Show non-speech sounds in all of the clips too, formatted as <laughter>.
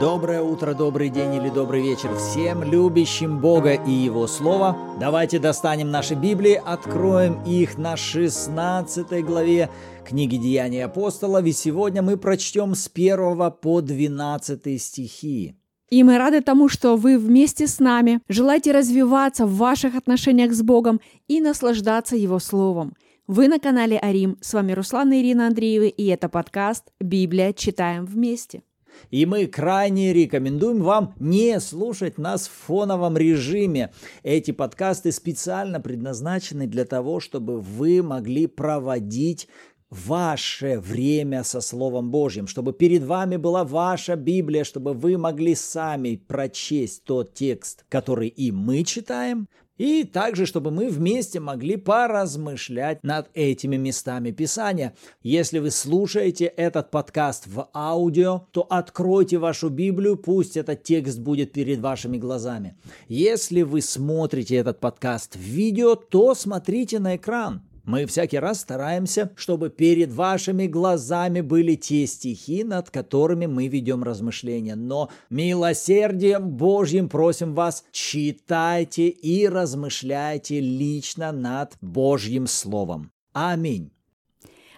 Доброе утро, добрый день или добрый вечер всем любящим Бога и Его Слово. Давайте достанем наши Библии, откроем их на 16 главе книги Деяний апостолов, и сегодня мы прочтем с 1 по 12 стихи. И мы рады тому, что вы вместе с нами желаете развиваться в ваших отношениях с Богом и наслаждаться Его Словом. Вы на канале Арим. С вами Руслан и Ирина Андреевы, и это подкаст «Библия. Читаем вместе». И мы крайне рекомендуем вам не слушать нас в фоновом режиме. Эти подкасты специально предназначены для того, чтобы вы могли проводить ваше время со Словом Божьим, чтобы перед вами была ваша Библия, чтобы вы могли сами прочесть тот текст, который и мы читаем, и также, чтобы мы вместе могли поразмышлять над этими местами Писания. Если вы слушаете этот подкаст в аудио, то откройте вашу Библию, пусть этот текст будет перед вашими глазами. Если вы смотрите этот подкаст в видео, то смотрите на экран. Мы всякий раз стараемся, чтобы перед вашими глазами были те стихи, над которыми мы ведем размышления. Но милосердием Божьим просим вас, читайте и размышляйте лично над Божьим Словом. Аминь.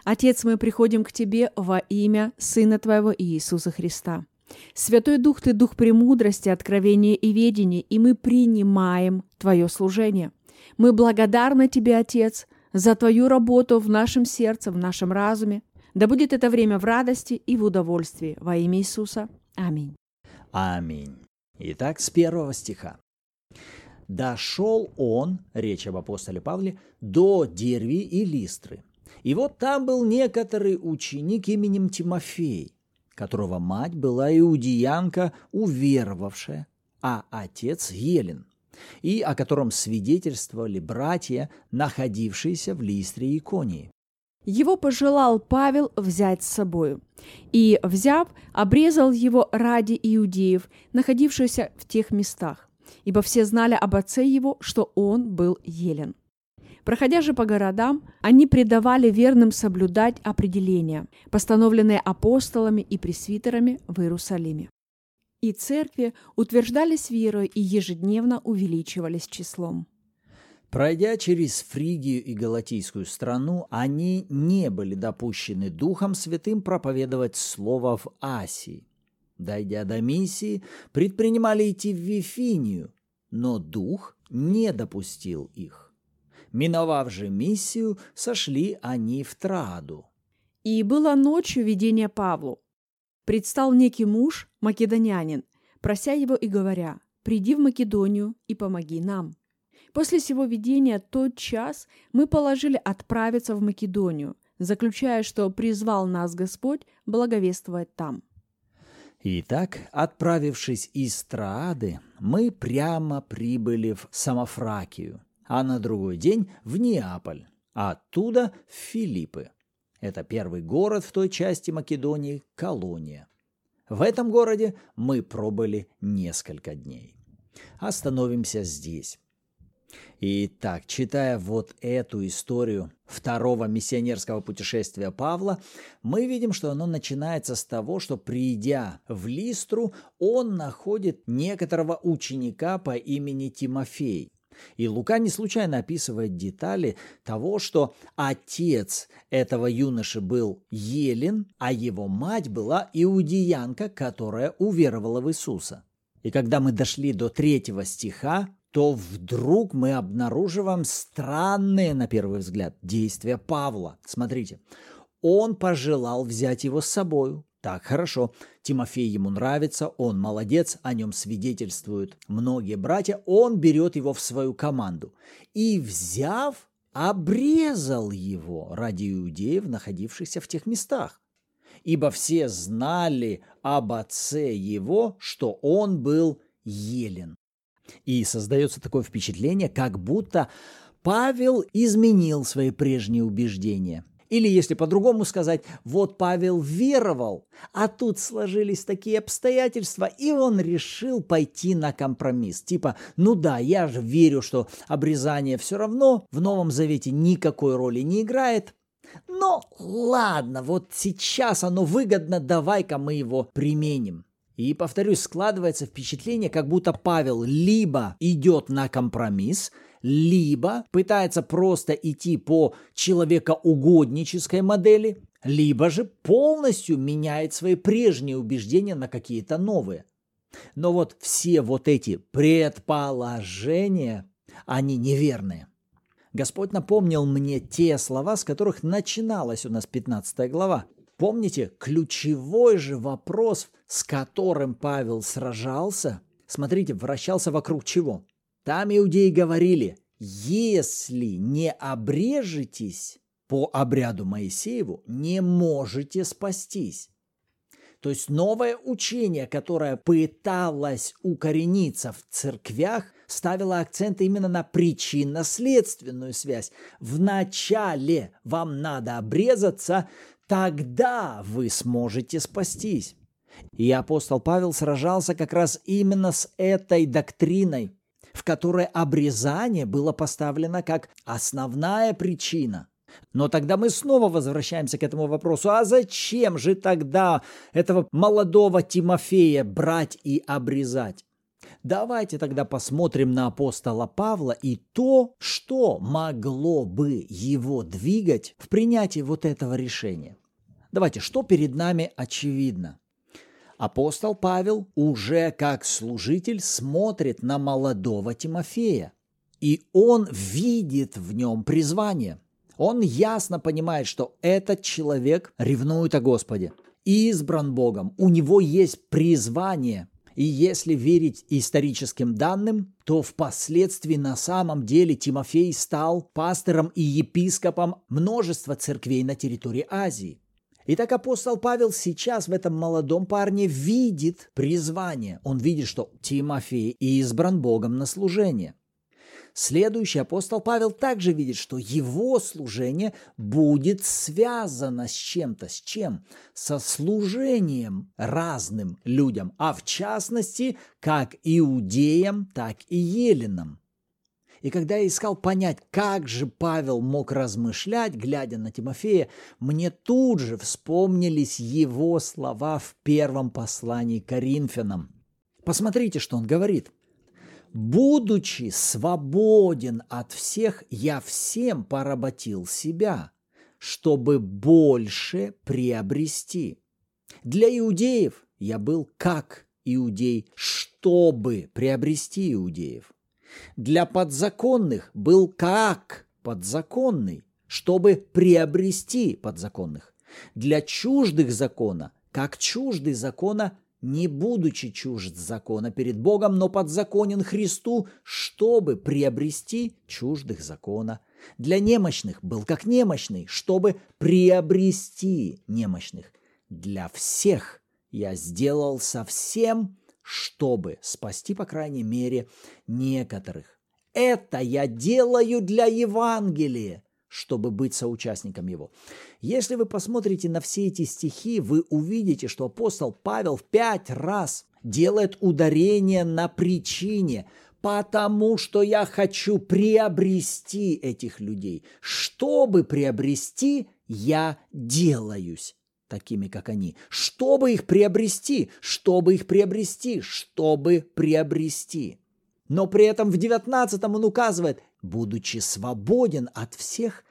Отец, мы приходим к Тебе во имя Сына Твоего Иисуса Христа. Святой Дух, Ты Дух премудрости, откровения и ведения, и мы принимаем Твое служение. Мы благодарны Тебе, Отец, за Твою работу в нашем сердце, в нашем разуме. Да будет это время в радости и в удовольствии. Во имя Иисуса. Аминь. Аминь. Итак, с первого стиха. «Дошел он, речь об апостоле Павле, до Дерви и Листры. И вот там был некоторый ученик именем Тимофей, которого мать была иудеянка, уверовавшая, а отец Елен и о котором свидетельствовали братья, находившиеся в Листре и Иконии. Его пожелал Павел взять с собою, и, взяв, обрезал его ради иудеев, находившихся в тех местах, ибо все знали об отце его, что он был елен. Проходя же по городам, они предавали верным соблюдать определения, постановленные апостолами и пресвитерами в Иерусалиме и церкви утверждались верой и ежедневно увеличивались числом. Пройдя через Фригию и Галатийскую страну, они не были допущены Духом Святым проповедовать Слово в Асии. Дойдя до миссии, предпринимали идти в Вифинию, но Дух не допустил их. Миновав же миссию, сошли они в Траду. И было ночью видение Павлу, Предстал некий муж, македонянин, прося его и говоря, «Приди в Македонию и помоги нам». После сего видения тот час мы положили отправиться в Македонию, заключая, что призвал нас Господь благовествовать там. Итак, отправившись из Троады, мы прямо прибыли в Самофракию, а на другой день в Неаполь, а оттуда в Филиппы. Это первый город в той части Македонии – Колония. В этом городе мы пробыли несколько дней. Остановимся здесь. Итак, читая вот эту историю второго миссионерского путешествия Павла, мы видим, что оно начинается с того, что придя в Листру, он находит некоторого ученика по имени Тимофей. И Лука не случайно описывает детали того, что отец этого юноши был Елен, а его мать была иудеянка, которая уверовала в Иисуса. И когда мы дошли до третьего стиха, то вдруг мы обнаруживаем странные, на первый взгляд, действия Павла. Смотрите, он пожелал взять его с собою, так, хорошо. Тимофей ему нравится, он молодец, о нем свидетельствуют многие братья. Он берет его в свою команду. И, взяв, обрезал его ради иудеев, находившихся в тех местах. Ибо все знали об отце его, что он был елен. И создается такое впечатление, как будто Павел изменил свои прежние убеждения – или, если по-другому сказать, вот Павел веровал, а тут сложились такие обстоятельства, и он решил пойти на компромисс. Типа, ну да, я же верю, что обрезание все равно в Новом Завете никакой роли не играет, но ладно, вот сейчас оно выгодно, давай-ка мы его применим. И, повторюсь, складывается впечатление, как будто Павел либо идет на компромисс, либо пытается просто идти по человекоугоднической модели, либо же полностью меняет свои прежние убеждения на какие-то новые. Но вот все вот эти предположения, они неверные. Господь напомнил мне те слова, с которых начиналась у нас 15 глава. Помните, ключевой же вопрос, с которым Павел сражался, смотрите, вращался вокруг чего? Там иудеи говорили, если не обрежетесь по обряду Моисееву, не можете спастись. То есть новое учение, которое пыталось укорениться в церквях, ставило акцент именно на причинно-следственную связь. Вначале вам надо обрезаться, тогда вы сможете спастись. И апостол Павел сражался как раз именно с этой доктриной, в которой обрезание было поставлено как основная причина. Но тогда мы снова возвращаемся к этому вопросу. А зачем же тогда этого молодого Тимофея брать и обрезать? Давайте тогда посмотрим на апостола Павла и то, что могло бы его двигать в принятии вот этого решения. Давайте, что перед нами очевидно? Апостол Павел уже как служитель смотрит на молодого Тимофея, и он видит в нем призвание. Он ясно понимает, что этот человек ревнует о Господе, избран Богом, у него есть призвание. И если верить историческим данным, то впоследствии на самом деле Тимофей стал пастором и епископом множества церквей на территории Азии. Итак, апостол Павел сейчас в этом молодом парне видит призвание. Он видит, что Тимофей избран Богом на служение. Следующий апостол Павел также видит, что его служение будет связано с чем-то. С чем? Со служением разным людям, а в частности, как иудеям, так и еленам. И когда я искал понять, как же Павел мог размышлять, глядя на Тимофея, мне тут же вспомнились его слова в первом послании Коринфянам. Посмотрите, что он говорит – Будучи свободен от всех, я всем поработил себя, чтобы больше приобрести. Для иудеев я был как иудей, чтобы приобрести иудеев. Для подзаконных был как подзаконный, чтобы приобрести подзаконных. Для чуждых закона, как чуждый закона, не будучи чужд закона перед Богом, но подзаконен Христу, чтобы приобрести чуждых закона. Для немощных был как немощный, чтобы приобрести немощных. Для всех я сделал совсем, чтобы спасти, по крайней мере, некоторых. Это я делаю для Евангелия, чтобы быть соучастником его. Если вы посмотрите на все эти стихи, вы увидите, что апостол Павел в пять раз делает ударение на причине, потому что я хочу приобрести этих людей. Чтобы приобрести, я делаюсь такими, как они. Чтобы их приобрести, чтобы их приобрести, чтобы приобрести. Но при этом в 19 он указывает, будучи свободен от всех,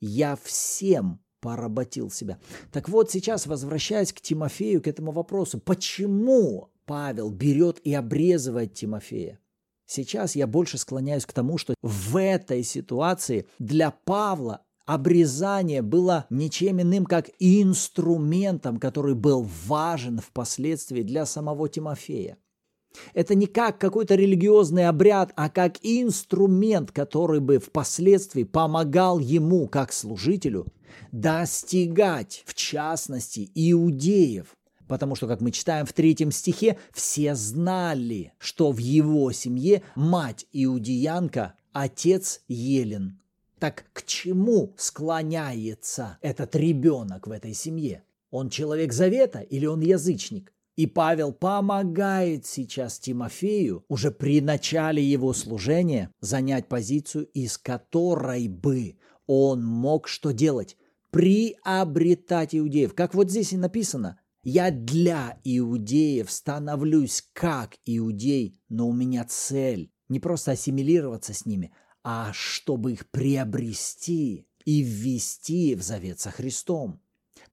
я всем поработил себя. Так вот, сейчас, возвращаясь к Тимофею, к этому вопросу, почему Павел берет и обрезывает Тимофея? Сейчас я больше склоняюсь к тому, что в этой ситуации для Павла обрезание было ничем иным, как инструментом, который был важен впоследствии для самого Тимофея. Это не как какой-то религиозный обряд, а как инструмент, который бы впоследствии помогал ему, как служителю, достигать, в частности, иудеев. Потому что, как мы читаем в третьем стихе, все знали, что в его семье мать иудеянка, отец Елен. Так к чему склоняется этот ребенок в этой семье? Он человек завета или он язычник? И Павел помогает сейчас Тимофею уже при начале его служения занять позицию, из которой бы он мог что делать? Приобретать иудеев. Как вот здесь и написано, Я для иудеев становлюсь как иудей, но у меня цель не просто ассимилироваться с ними, а чтобы их приобрести и ввести в завет со Христом.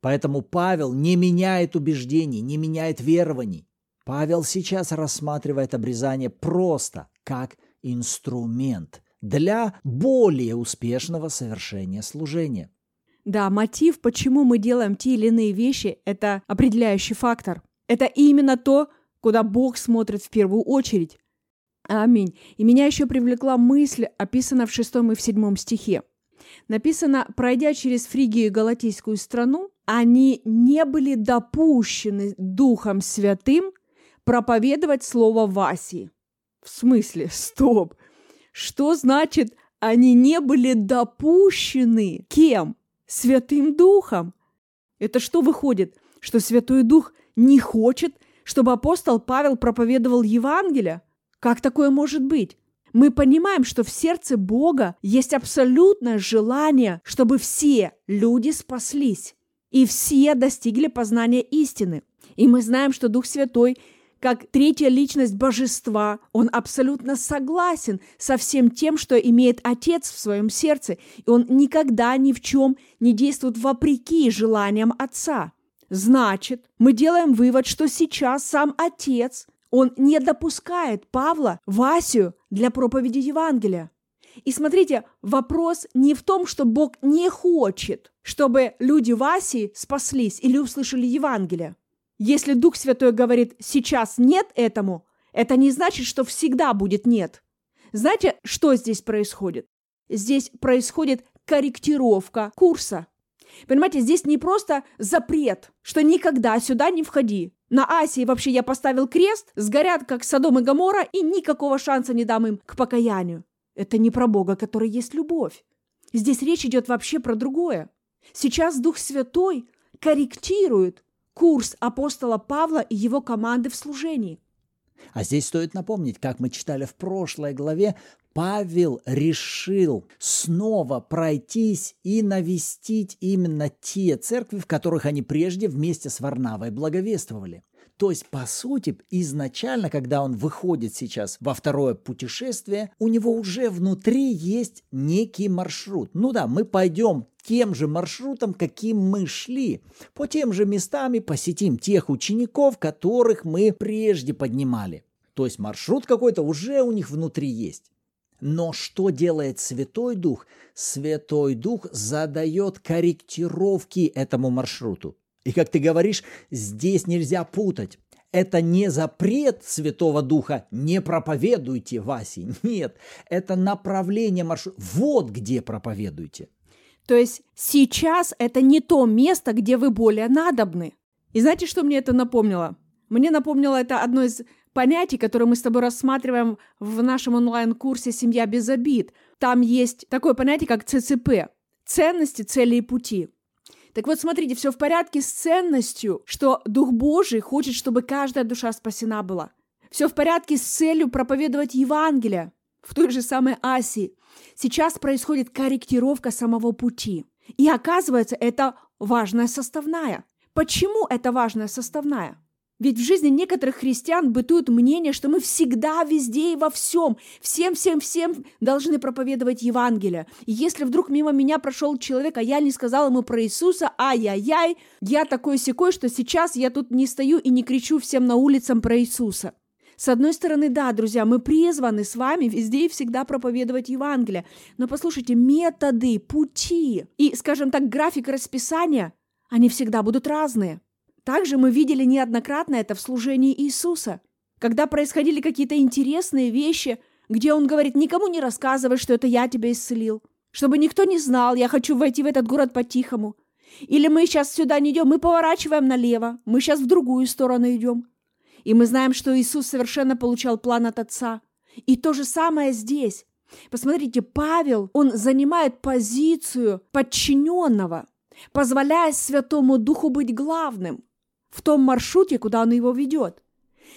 Поэтому Павел не меняет убеждений, не меняет верований. Павел сейчас рассматривает обрезание просто как инструмент для более успешного совершения служения. Да, мотив, почему мы делаем те или иные вещи, это определяющий фактор. Это именно то, куда Бог смотрит в первую очередь. Аминь. И меня еще привлекла мысль, описанная в шестом и в седьмом стихе. Написано, пройдя через Фригию и Галатийскую страну, они не были допущены Духом Святым проповедовать слово Васи. В смысле? Стоп! Что значит, они не были допущены? Кем? Святым Духом. Это что выходит? Что Святой Дух не хочет, чтобы апостол Павел проповедовал Евангелие? Как такое может быть? Мы понимаем, что в сердце Бога есть абсолютное желание, чтобы все люди спаслись и все достигли познания истины. И мы знаем, что Дух Святой как третья личность божества, он абсолютно согласен со всем тем, что имеет Отец в своем сердце, и он никогда ни в чем не действует вопреки желаниям Отца. Значит, мы делаем вывод, что сейчас сам Отец, он не допускает Павла, Васю для проповеди Евангелия. И смотрите, вопрос не в том, что Бог не хочет, чтобы люди Васи спаслись или услышали Евангелие. Если Дух Святой говорит «сейчас нет этому», это не значит, что всегда будет «нет». Знаете, что здесь происходит? Здесь происходит корректировка курса. Понимаете, здесь не просто запрет, что никогда сюда не входи. На Асии вообще я поставил крест, сгорят как Содом и Гамора, и никакого шанса не дам им к покаянию. Это не про Бога, который есть любовь. Здесь речь идет вообще про другое. Сейчас Дух Святой корректирует курс апостола Павла и его команды в служении. А здесь стоит напомнить, как мы читали в прошлой главе, Павел решил снова пройтись и навестить именно те церкви, в которых они прежде вместе с Варнавой благовествовали. То есть, по сути, изначально, когда он выходит сейчас во второе путешествие, у него уже внутри есть некий маршрут. Ну да, мы пойдем тем же маршрутом, каким мы шли. По тем же местам и посетим тех учеников, которых мы прежде поднимали. То есть маршрут какой-то уже у них внутри есть. Но что делает Святой Дух? Святой Дух задает корректировки этому маршруту. И как ты говоришь, здесь нельзя путать. Это не запрет Святого Духа, не проповедуйте Васи. <laughs> Нет, это направление маршрута. Вот где проповедуйте. То есть сейчас это не то место, где вы более надобны. И знаете, что мне это напомнило? Мне напомнило это одно из понятий, которое мы с тобой рассматриваем в нашем онлайн-курсе «Семья без обид». Там есть такое понятие, как ЦЦП – ценности, цели и пути. Так вот, смотрите, все в порядке с ценностью, что Дух Божий хочет, чтобы каждая душа спасена была. Все в порядке с целью проповедовать Евангелие в той же самой Асии. Сейчас происходит корректировка самого пути. И оказывается, это важная составная. Почему это важная составная? Ведь в жизни некоторых христиан бытует мнение, что мы всегда, везде и во всем, всем-всем-всем должны проповедовать Евангелие. И если вдруг мимо меня прошел человек, а я не сказала ему про Иисуса, ай-яй-яй, я такой секой, что сейчас я тут не стою и не кричу всем на улицам про Иисуса. С одной стороны, да, друзья, мы призваны с вами везде и всегда проповедовать Евангелие. Но послушайте, методы, пути и, скажем так, график расписания, они всегда будут разные. Также мы видели неоднократно это в служении Иисуса, когда происходили какие-то интересные вещи, где Он говорит, никому не рассказывай, что это я тебя исцелил, чтобы никто не знал, я хочу войти в этот город по-тихому. Или мы сейчас сюда не идем, мы поворачиваем налево, мы сейчас в другую сторону идем. И мы знаем, что Иисус совершенно получал план от Отца. И то же самое здесь. Посмотрите, Павел, он занимает позицию подчиненного, позволяя Святому Духу быть главным в том маршруте, куда он его ведет.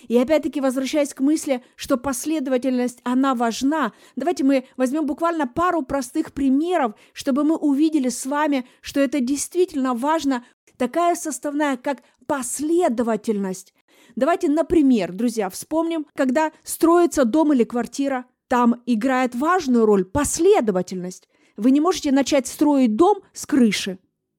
И опять-таки, возвращаясь к мысли, что последовательность, она важна, давайте мы возьмем буквально пару простых примеров, чтобы мы увидели с вами, что это действительно важно, такая составная, как последовательность. Давайте, например, друзья, вспомним, когда строится дом или квартира, там играет важную роль последовательность. Вы не можете начать строить дом с крыши.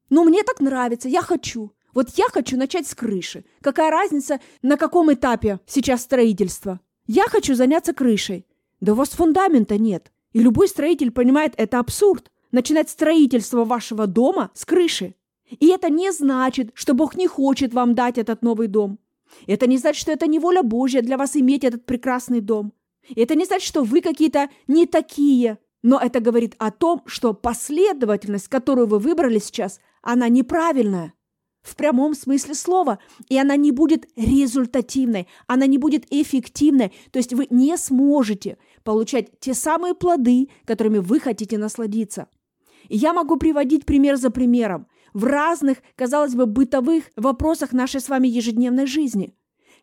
Ну, мне так нравится, я хочу. Вот я хочу начать с крыши. Какая разница, на каком этапе сейчас строительство? Я хочу заняться крышей. Да у вас фундамента нет. И любой строитель понимает, это абсурд. Начинать строительство вашего дома с крыши. И это не значит, что Бог не хочет вам дать этот новый дом. Это не значит, что это не воля Божья для вас иметь этот прекрасный дом. Это не значит, что вы какие-то не такие. Но это говорит о том, что последовательность, которую вы выбрали сейчас, она неправильная. В прямом смысле слова. И она не будет результативной, она не будет эффективной. То есть вы не сможете получать те самые плоды, которыми вы хотите насладиться. И я могу приводить пример за примером в разных, казалось бы, бытовых вопросах нашей с вами ежедневной жизни,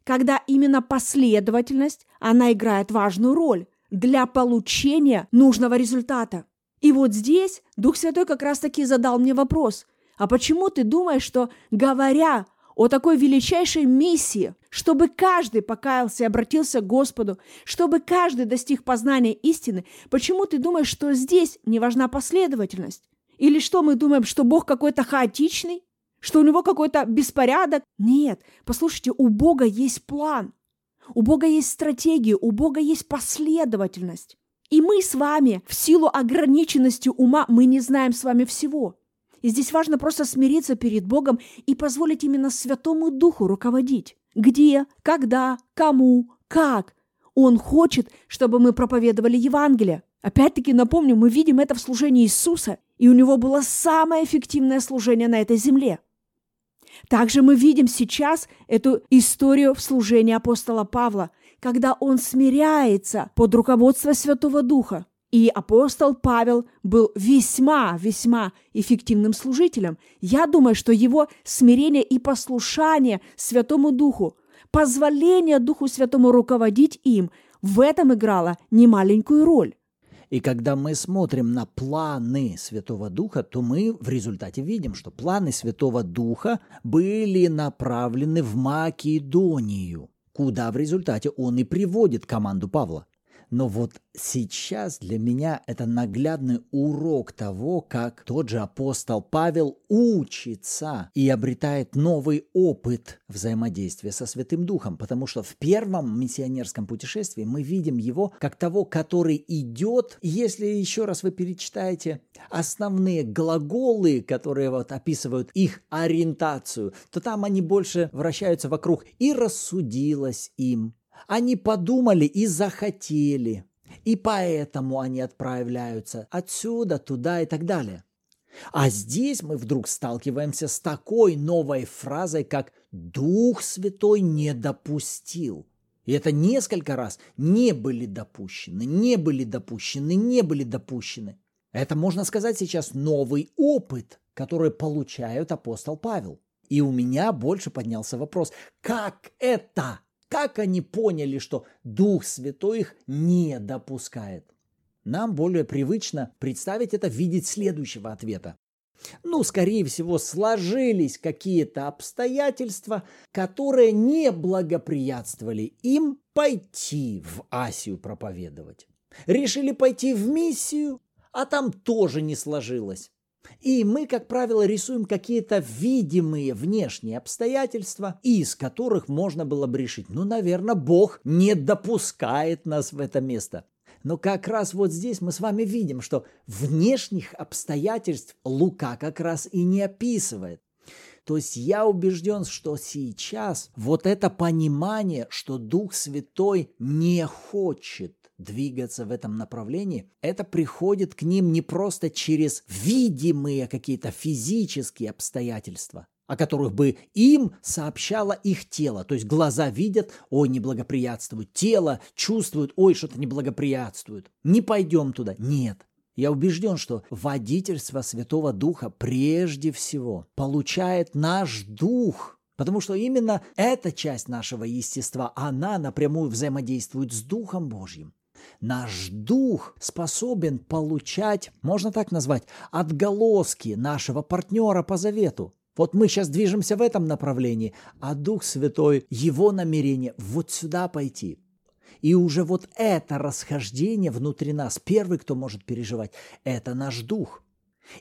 когда именно последовательность, она играет важную роль для получения нужного результата. И вот здесь Дух Святой как раз-таки задал мне вопрос, а почему ты думаешь, что, говоря о такой величайшей миссии, чтобы каждый покаялся и обратился к Господу, чтобы каждый достиг познания истины, почему ты думаешь, что здесь не важна последовательность? Или что мы думаем, что Бог какой-то хаотичный? Что у него какой-то беспорядок? Нет, послушайте, у Бога есть план. У Бога есть стратегия, у Бога есть последовательность. И мы с вами, в силу ограниченности ума, мы не знаем с вами всего. И здесь важно просто смириться перед Богом и позволить именно Святому Духу руководить. Где, когда, кому, как. Он хочет, чтобы мы проповедовали Евангелие. Опять-таки напомню, мы видим это в служении Иисуса, и у него было самое эффективное служение на этой земле. Также мы видим сейчас эту историю в служении апостола Павла, когда он смиряется под руководством Святого Духа. И апостол Павел был весьма-весьма эффективным служителем. Я думаю, что его смирение и послушание Святому Духу, позволение Духу Святому руководить им, в этом играло немаленькую роль. И когда мы смотрим на планы Святого Духа, то мы в результате видим, что планы Святого Духа были направлены в Македонию, куда в результате он и приводит команду Павла. Но вот сейчас для меня это наглядный урок того, как тот же апостол Павел учится и обретает новый опыт взаимодействия со Святым Духом, потому что в первом миссионерском путешествии мы видим его как того, который идет. Если еще раз вы перечитаете основные глаголы, которые вот описывают их ориентацию, то там они больше вращаются вокруг «и рассудилось им», они подумали и захотели, и поэтому они отправляются отсюда, туда и так далее. А здесь мы вдруг сталкиваемся с такой новой фразой, как «Дух Святой не допустил». И это несколько раз не были допущены, не были допущены, не были допущены. Это, можно сказать, сейчас новый опыт, который получает апостол Павел. И у меня больше поднялся вопрос, как это как они поняли, что Дух Святой их не допускает? Нам более привычно представить это в виде следующего ответа. Ну, скорее всего, сложились какие-то обстоятельства, которые не благоприятствовали им пойти в Асию проповедовать. Решили пойти в миссию, а там тоже не сложилось. И мы, как правило, рисуем какие-то видимые внешние обстоятельства, из которых можно было бы решить, ну, наверное, Бог не допускает нас в это место. Но как раз вот здесь мы с вами видим, что внешних обстоятельств Лука как раз и не описывает. То есть я убежден, что сейчас вот это понимание, что Дух Святой не хочет двигаться в этом направлении, это приходит к ним не просто через видимые какие-то физические обстоятельства, о которых бы им сообщало их тело. То есть глаза видят, ой, неблагоприятствует, тело чувствует, ой, что-то неблагоприятствует. Не пойдем туда. Нет. Я убежден, что водительство Святого Духа прежде всего получает наш дух, потому что именно эта часть нашего естества, она напрямую взаимодействует с Духом Божьим. Наш дух способен получать, можно так назвать, отголоски нашего партнера по завету. Вот мы сейчас движемся в этом направлении, а Дух Святой, Его намерение вот сюда пойти. И уже вот это расхождение внутри нас, первый, кто может переживать, это наш Дух.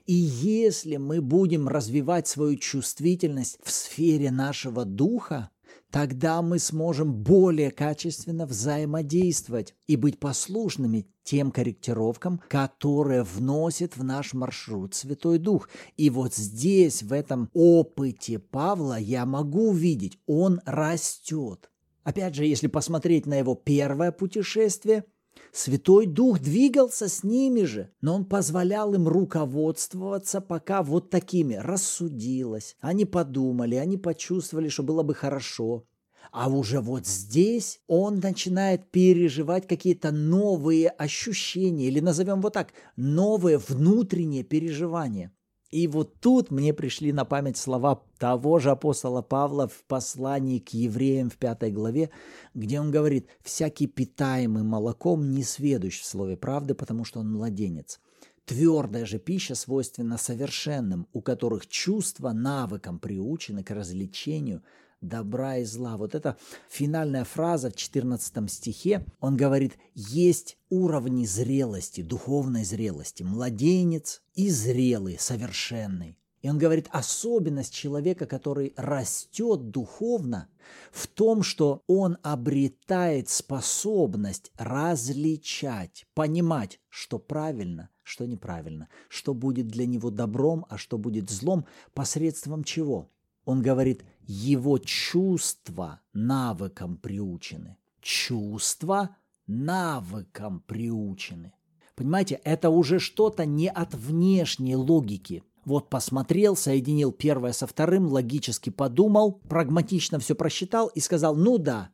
И если мы будем развивать свою чувствительность в сфере нашего Духа, тогда мы сможем более качественно взаимодействовать и быть послушными тем корректировкам, которые вносит в наш маршрут Святой Дух. И вот здесь, в этом опыте Павла, я могу увидеть, он растет. Опять же, если посмотреть на его первое путешествие, Святой Дух двигался с ними же, но он позволял им руководствоваться пока вот такими. Рассудилось, они подумали, они почувствовали, что было бы хорошо. А уже вот здесь он начинает переживать какие-то новые ощущения, или назовем вот так, новые внутренние переживания. И вот тут мне пришли на память слова того же апостола Павла в послании к евреям в пятой главе, где он говорит, «Всякий питаемый молоком не сведущ в слове правды, потому что он младенец». Твердая же пища свойственна совершенным, у которых чувства навыком приучены к развлечению – добра и зла. Вот эта финальная фраза в 14 стихе, он говорит, есть уровни зрелости, духовной зрелости, младенец и зрелый, совершенный. И он говорит, особенность человека, который растет духовно, в том, что он обретает способность различать, понимать, что правильно, что неправильно, что будет для него добром, а что будет злом, посредством чего? Он говорит, его чувства навыкам приучены. Чувства навыкам приучены. Понимаете, это уже что-то не от внешней логики. Вот посмотрел, соединил первое со вторым, логически подумал, прагматично все просчитал и сказал, ну да,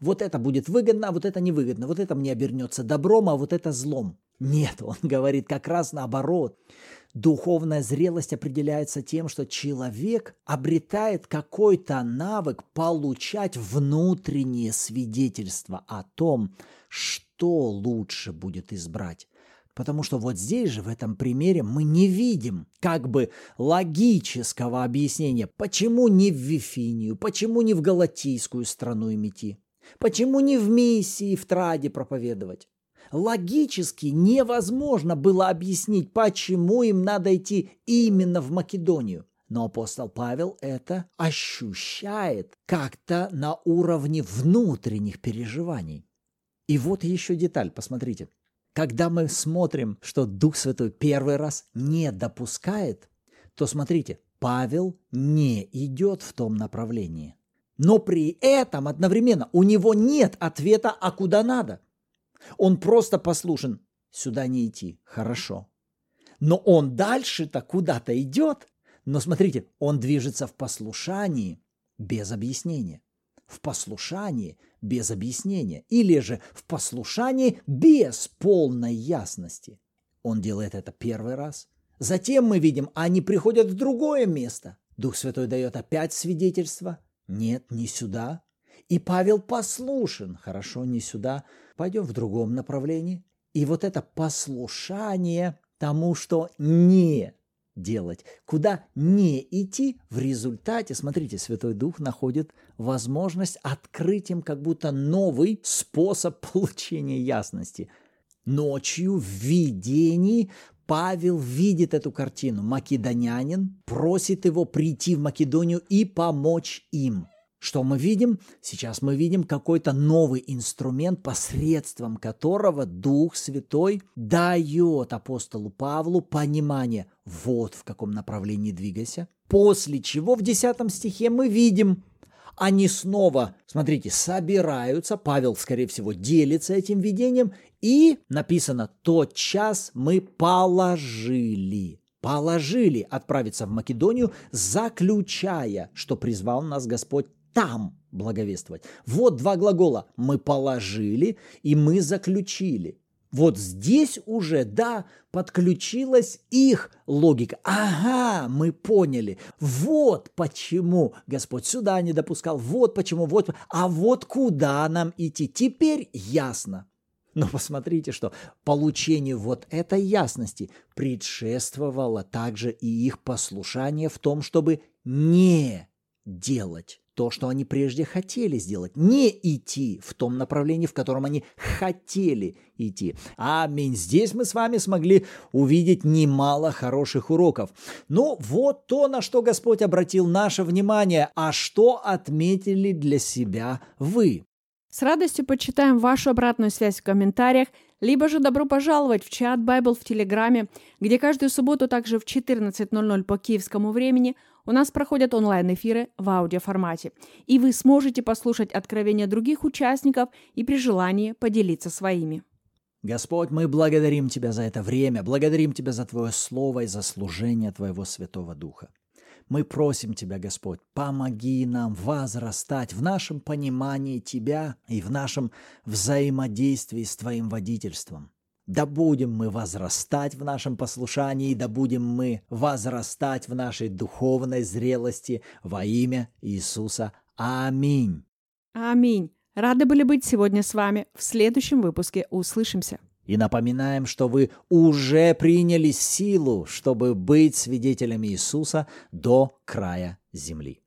вот это будет выгодно, а вот это невыгодно, вот это мне обернется добром, а вот это злом. Нет, он <laughs> говорит как раз наоборот. Духовная зрелость определяется тем, что человек обретает какой-то навык получать внутреннее свидетельство о том, что лучше будет избрать. Потому что вот здесь же, в этом примере, мы не видим как бы логического объяснения, почему не в Вифинию, почему не в Галатийскую страну им идти, почему не в Миссии, в Траде проповедовать логически невозможно было объяснить, почему им надо идти именно в Македонию. Но апостол Павел это ощущает как-то на уровне внутренних переживаний. И вот еще деталь, посмотрите. Когда мы смотрим, что Дух Святой первый раз не допускает, то смотрите, Павел не идет в том направлении. Но при этом одновременно у него нет ответа, а куда надо – он просто послушен. Сюда не идти. Хорошо. Но он дальше-то куда-то идет. Но смотрите, он движется в послушании без объяснения. В послушании без объяснения. Или же в послушании без полной ясности. Он делает это первый раз. Затем мы видим, они приходят в другое место. Дух Святой дает опять свидетельство. Нет, не сюда. И Павел послушен. Хорошо, не сюда пойдем в другом направлении. И вот это послушание тому, что не делать, куда не идти, в результате, смотрите, Святой Дух находит возможность открыть им как будто новый способ <laughs> получения ясности. Ночью в видении Павел видит эту картину. Македонянин просит его прийти в Македонию и помочь им. Что мы видим? Сейчас мы видим какой-то новый инструмент, посредством которого Дух Святой дает апостолу Павлу понимание, вот в каком направлении двигайся. После чего в 10 стихе мы видим, они снова, смотрите, собираются, Павел, скорее всего, делится этим видением, и написано, тот час мы положили положили отправиться в Македонию, заключая, что призвал нас Господь там благовествовать. Вот два глагола. Мы положили и мы заключили. Вот здесь уже, да, подключилась их логика. Ага, мы поняли. Вот почему Господь сюда не допускал. Вот почему, вот. А вот куда нам идти. Теперь ясно. Но посмотрите, что получению вот этой ясности предшествовало также и их послушание в том, чтобы не делать то, что они прежде хотели сделать, не идти в том направлении, в котором они хотели идти. Аминь. Здесь мы с вами смогли увидеть немало хороших уроков. Ну, вот то, на что Господь обратил наше внимание, а что отметили для себя вы. С радостью почитаем вашу обратную связь в комментариях, либо же добро пожаловать в чат Bible в Телеграме, где каждую субботу также в 14.00 по киевскому времени у нас проходят онлайн-эфиры в аудиоформате, и вы сможете послушать откровения других участников и при желании поделиться своими. Господь, мы благодарим Тебя за это время, благодарим Тебя за Твое Слово и за служение Твоего Святого Духа. Мы просим Тебя, Господь, помоги нам возрастать в нашем понимании Тебя и в нашем взаимодействии с Твоим водительством. Да будем мы возрастать в нашем послушании, да будем мы возрастать в нашей духовной зрелости во имя Иисуса. Аминь. Аминь. Рады были быть сегодня с вами. В следующем выпуске услышимся. И напоминаем, что вы уже приняли силу, чтобы быть свидетелями Иисуса до края земли.